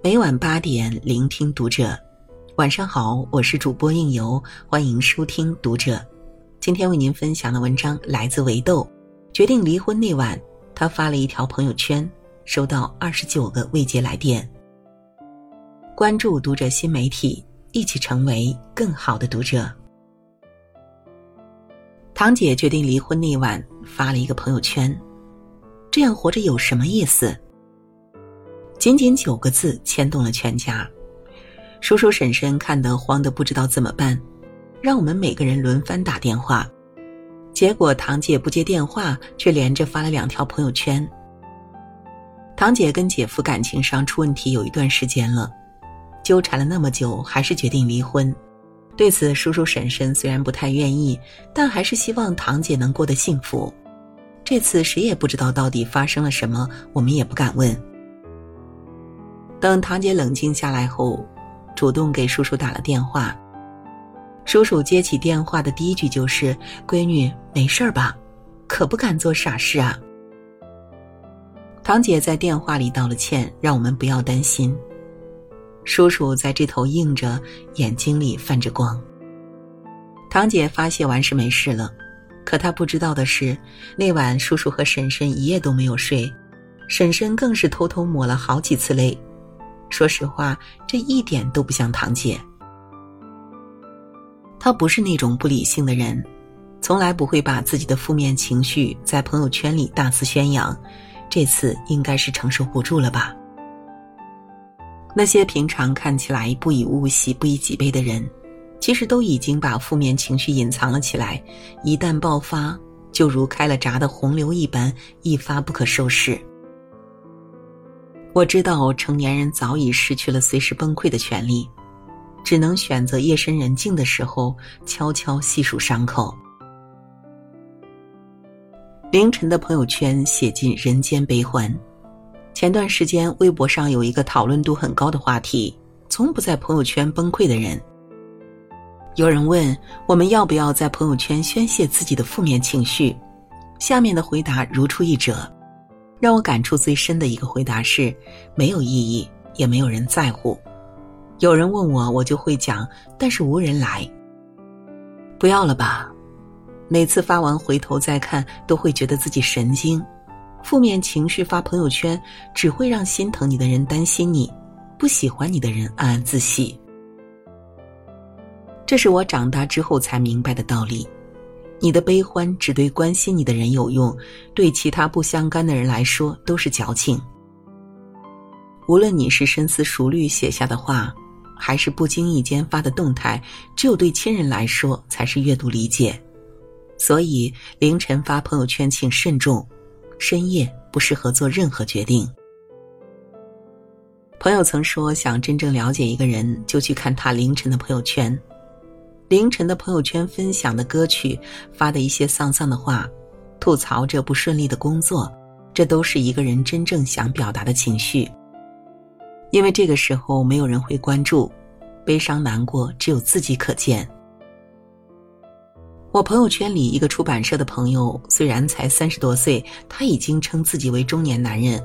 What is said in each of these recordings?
每晚八点，聆听读者。晚上好，我是主播应由，欢迎收听读者。今天为您分享的文章来自维豆。决定离婚那晚，他发了一条朋友圈，收到二十九个未接来电。关注读者新媒体，一起成为更好的读者。堂姐决定离婚那晚，发了一个朋友圈：“这样活着有什么意思？”仅仅九个字牵动了全家，叔叔婶婶看得慌得不知道怎么办，让我们每个人轮番打电话，结果堂姐不接电话，却连着发了两条朋友圈。堂姐跟姐夫感情上出问题有一段时间了，纠缠了那么久，还是决定离婚。对此，叔叔婶婶虽然不太愿意，但还是希望堂姐能过得幸福。这次谁也不知道到底发生了什么，我们也不敢问。等堂姐冷静下来后，主动给叔叔打了电话。叔叔接起电话的第一句就是：“闺女，没事吧？可不敢做傻事啊。”堂姐在电话里道了歉，让我们不要担心。叔叔在这头应着，眼睛里泛着光。堂姐发泄完是没事了，可她不知道的是，那晚叔叔和婶婶一夜都没有睡，婶婶更是偷偷抹了好几次泪。说实话，这一点都不像堂姐。她不是那种不理性的人，从来不会把自己的负面情绪在朋友圈里大肆宣扬。这次应该是承受不住了吧？那些平常看起来不以物喜、不以己悲的人，其实都已经把负面情绪隐藏了起来。一旦爆发，就如开了闸的洪流一般，一发不可收拾。我知道成年人早已失去了随时崩溃的权利，只能选择夜深人静的时候悄悄细数伤口。凌晨的朋友圈写尽人间悲欢。前段时间微博上有一个讨论度很高的话题：从不在朋友圈崩溃的人。有人问我们要不要在朋友圈宣泄自己的负面情绪，下面的回答如出一辙。让我感触最深的一个回答是：没有意义，也没有人在乎。有人问我，我就会讲，但是无人来。不要了吧，每次发完回头再看，都会觉得自己神经。负面情绪发朋友圈，只会让心疼你的人担心你，不喜欢你的人暗暗自喜。这是我长大之后才明白的道理。你的悲欢只对关心你的人有用，对其他不相干的人来说都是矫情。无论你是深思熟虑写下的话，还是不经意间发的动态，只有对亲人来说才是阅读理解。所以凌晨发朋友圈请慎重，深夜不适合做任何决定。朋友曾说，想真正了解一个人，就去看他凌晨的朋友圈。凌晨的朋友圈分享的歌曲，发的一些丧丧的话，吐槽着不顺利的工作，这都是一个人真正想表达的情绪。因为这个时候没有人会关注，悲伤难过只有自己可见。我朋友圈里一个出版社的朋友，虽然才三十多岁，他已经称自己为中年男人。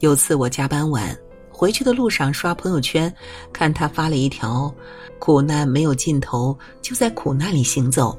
有次我加班晚。回去的路上刷朋友圈，看他发了一条：“苦难没有尽头，就在苦难里行走。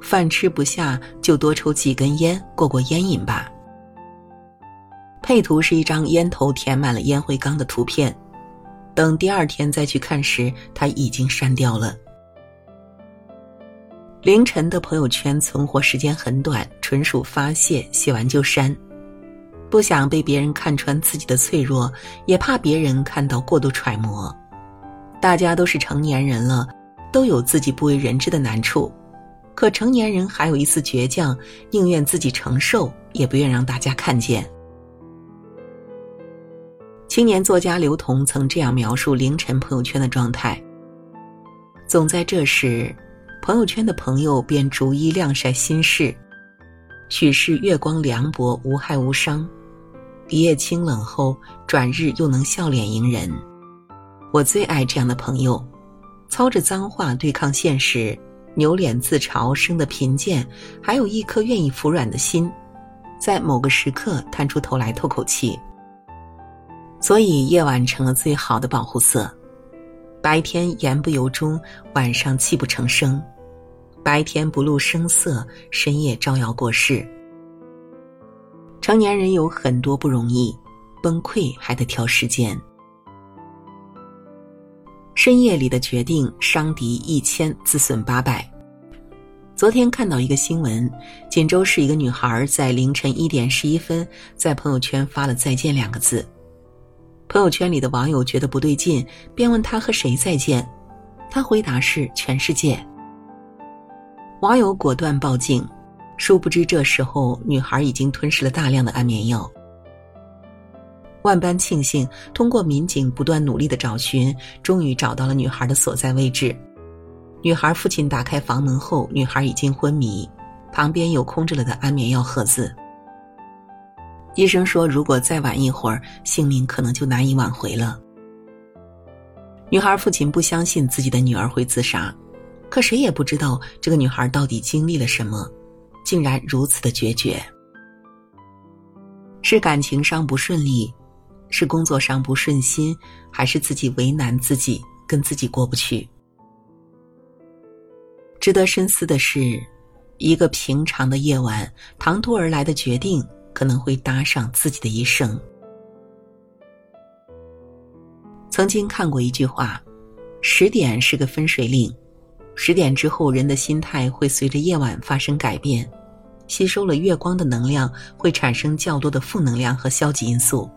饭吃不下，就多抽几根烟，过过烟瘾吧。”配图是一张烟头填满了烟灰缸的图片。等第二天再去看时，他已经删掉了。凌晨的朋友圈存活时间很短，纯属发泄，写完就删。不想被别人看穿自己的脆弱，也怕别人看到过度揣摩。大家都是成年人了，都有自己不为人知的难处，可成年人还有一丝倔强，宁愿自己承受，也不愿让大家看见。青年作家刘同曾这样描述凌晨朋友圈的状态：总在这时，朋友圈的朋友便逐一晾晒心事，许是月光凉薄，无害无伤。一夜清冷后，转日又能笑脸迎人。我最爱这样的朋友，操着脏话对抗现实，扭脸自嘲生的贫贱，还有一颗愿意服软的心，在某个时刻探出头来透口气。所以夜晚成了最好的保护色。白天言不由衷，晚上泣不成声；白天不露声色，深夜招摇过市。成年人有很多不容易，崩溃还得挑时间。深夜里的决定，伤敌一千，自损八百。昨天看到一个新闻，锦州市一个女孩在凌晨一点十一分在朋友圈发了“再见”两个字。朋友圈里的网友觉得不对劲，便问她和谁再见，她回答是全世界。网友果断报警，殊不知这时候女孩已经吞噬了大量的安眠药。万般庆幸，通过民警不断努力的找寻，终于找到了女孩的所在位置。女孩父亲打开房门后，女孩已经昏迷，旁边有空着了的安眠药盒子。医生说，如果再晚一会儿，性命可能就难以挽回了。女孩父亲不相信自己的女儿会自杀，可谁也不知道这个女孩到底经历了什么，竟然如此的决绝。是感情上不顺利，是工作上不顺心，还是自己为难自己，跟自己过不去？值得深思的是，一个平常的夜晚，唐突而来的决定。可能会搭上自己的一生。曾经看过一句话：“十点是个分水岭，十点之后，人的心态会随着夜晚发生改变，吸收了月光的能量，会产生较多的负能量和消极因素。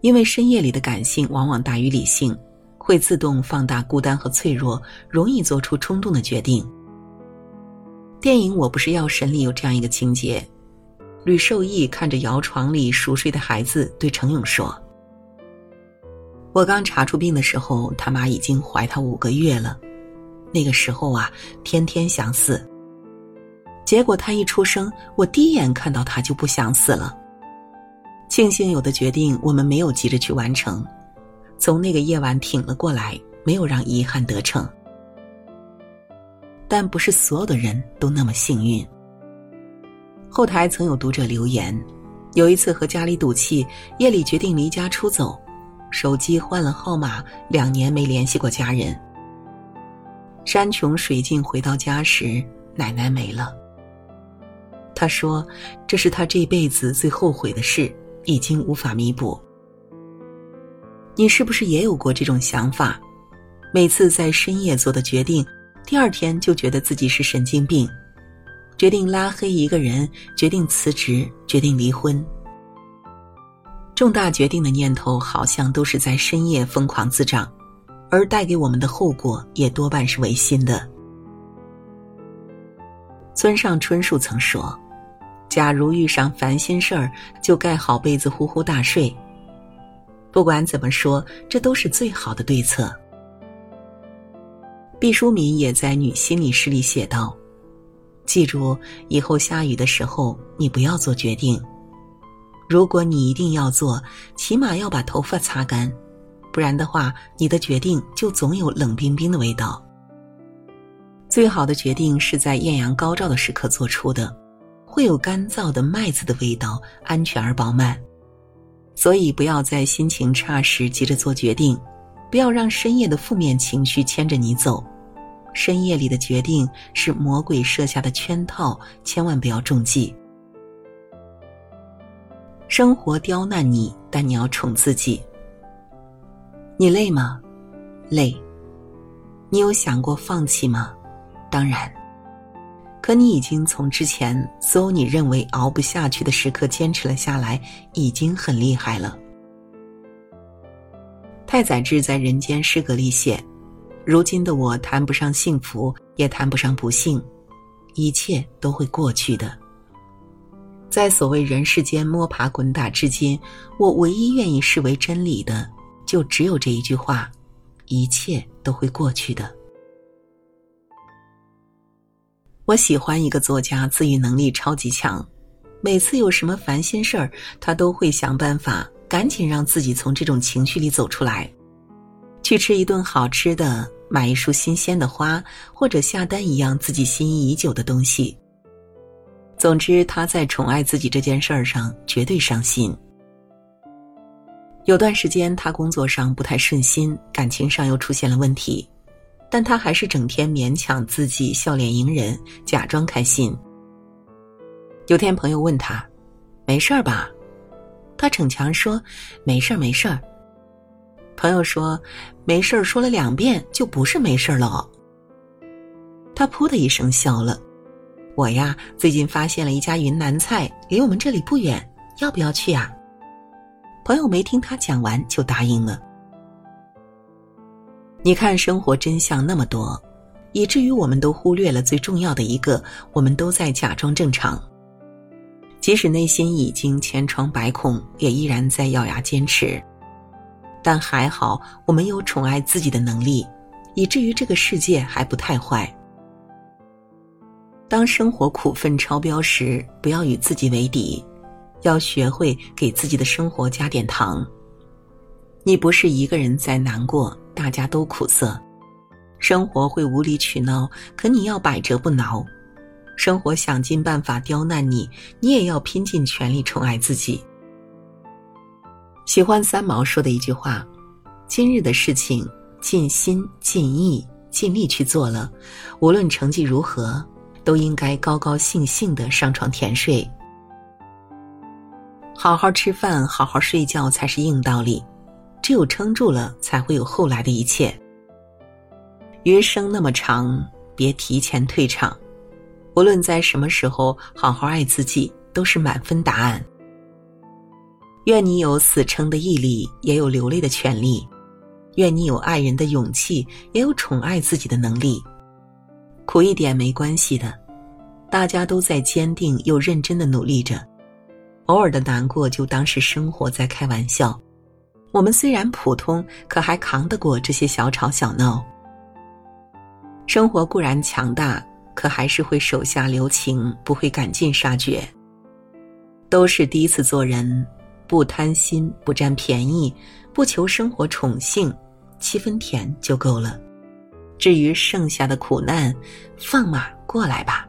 因为深夜里的感性往往大于理性，会自动放大孤单和脆弱，容易做出冲动的决定。”电影《我不是药神》里有这样一个情节。吕受益看着摇床里熟睡的孩子，对程勇说：“我刚查出病的时候，他妈已经怀他五个月了。那个时候啊，天天想死。结果他一出生，我第一眼看到他就不想死了。庆幸有的决定我们没有急着去完成，从那个夜晚挺了过来，没有让遗憾得逞。但不是所有的人都那么幸运。”后台曾有读者留言，有一次和家里赌气，夜里决定离家出走，手机换了号码，两年没联系过家人。山穷水尽回到家时，奶奶没了。他说：“这是他这辈子最后悔的事，已经无法弥补。”你是不是也有过这种想法？每次在深夜做的决定，第二天就觉得自己是神经病。决定拉黑一个人，决定辞职，决定离婚。重大决定的念头好像都是在深夜疯狂滋长，而带给我们的后果也多半是违心的。村上春树曾说：“假如遇上烦心事儿，就盖好被子呼呼大睡。”不管怎么说，这都是最好的对策。毕淑敏也在《女心理师》里写道。记住，以后下雨的时候，你不要做决定。如果你一定要做，起码要把头发擦干，不然的话，你的决定就总有冷冰冰的味道。最好的决定是在艳阳高照的时刻做出的，会有干燥的麦子的味道，安全而饱满。所以，不要在心情差时急着做决定，不要让深夜的负面情绪牵着你走。深夜里的决定是魔鬼设下的圈套，千万不要中计。生活刁难你，但你要宠自己。你累吗？累。你有想过放弃吗？当然。可你已经从之前所有你认为熬不下去的时刻坚持了下来，已经很厉害了。太宰治在《人间失格》里写。如今的我谈不上幸福，也谈不上不幸，一切都会过去的。在所谓人世间摸爬滚打至今，我唯一愿意视为真理的，就只有这一句话：一切都会过去的。我喜欢一个作家，自愈能力超级强，每次有什么烦心事儿，他都会想办法赶紧让自己从这种情绪里走出来。去吃一顿好吃的，买一束新鲜的花，或者下单一样自己心仪已久的东西。总之，他在宠爱自己这件事儿上绝对上心。有段时间，他工作上不太顺心，感情上又出现了问题，但他还是整天勉强自己笑脸迎人，假装开心。有天朋友问他：“没事儿吧？”他逞强说：“没事儿，没事儿。”朋友说：“没事儿，说了两遍就不是没事儿了。”他噗的一声笑了：“我呀，最近发现了一家云南菜，离我们这里不远，要不要去呀？”朋友没听他讲完就答应了。你看，生活真相那么多，以至于我们都忽略了最重要的一个：我们都在假装正常。即使内心已经千疮百孔，也依然在咬牙坚持。但还好，我们有宠爱自己的能力，以至于这个世界还不太坏。当生活苦分超标时，不要与自己为敌。要学会给自己的生活加点糖。你不是一个人在难过，大家都苦涩。生活会无理取闹，可你要百折不挠。生活想尽办法刁难你，你也要拼尽全力宠爱自己。喜欢三毛说的一句话：“今日的事情，尽心尽意尽力去做了，无论成绩如何，都应该高高兴兴的上床甜睡。”好好吃饭，好好睡觉才是硬道理。只有撑住了，才会有后来的一切。余生那么长，别提前退场。无论在什么时候，好好爱自己，都是满分答案。愿你有死撑的毅力，也有流泪的权利；愿你有爱人的勇气，也有宠爱自己的能力。苦一点没关系的，大家都在坚定又认真的努力着。偶尔的难过，就当是生活在开玩笑。我们虽然普通，可还扛得过这些小吵小闹。生活固然强大，可还是会手下留情，不会赶尽杀绝。都是第一次做人，不贪心，不占便宜，不求生活宠幸，七分甜就够了。至于剩下的苦难，放马过来吧。